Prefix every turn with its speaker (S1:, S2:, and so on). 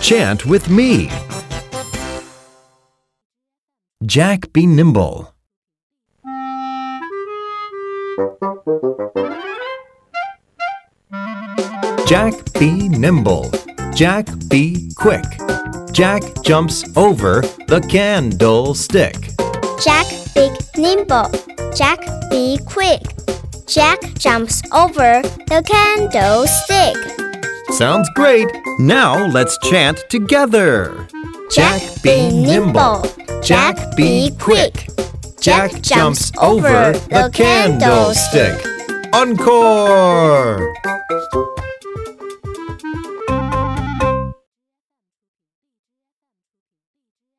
S1: Chant with me. Jack be nimble. Jack be nimble. Jack be quick. Jack jumps over the candlestick.
S2: Jack be nimble. Jack be quick. Jack jumps over the candlestick.
S1: Sounds great. Now let's chant together.
S2: Jack be nimble. Jack be quick.
S1: Jack jumps over the candlestick. Encore!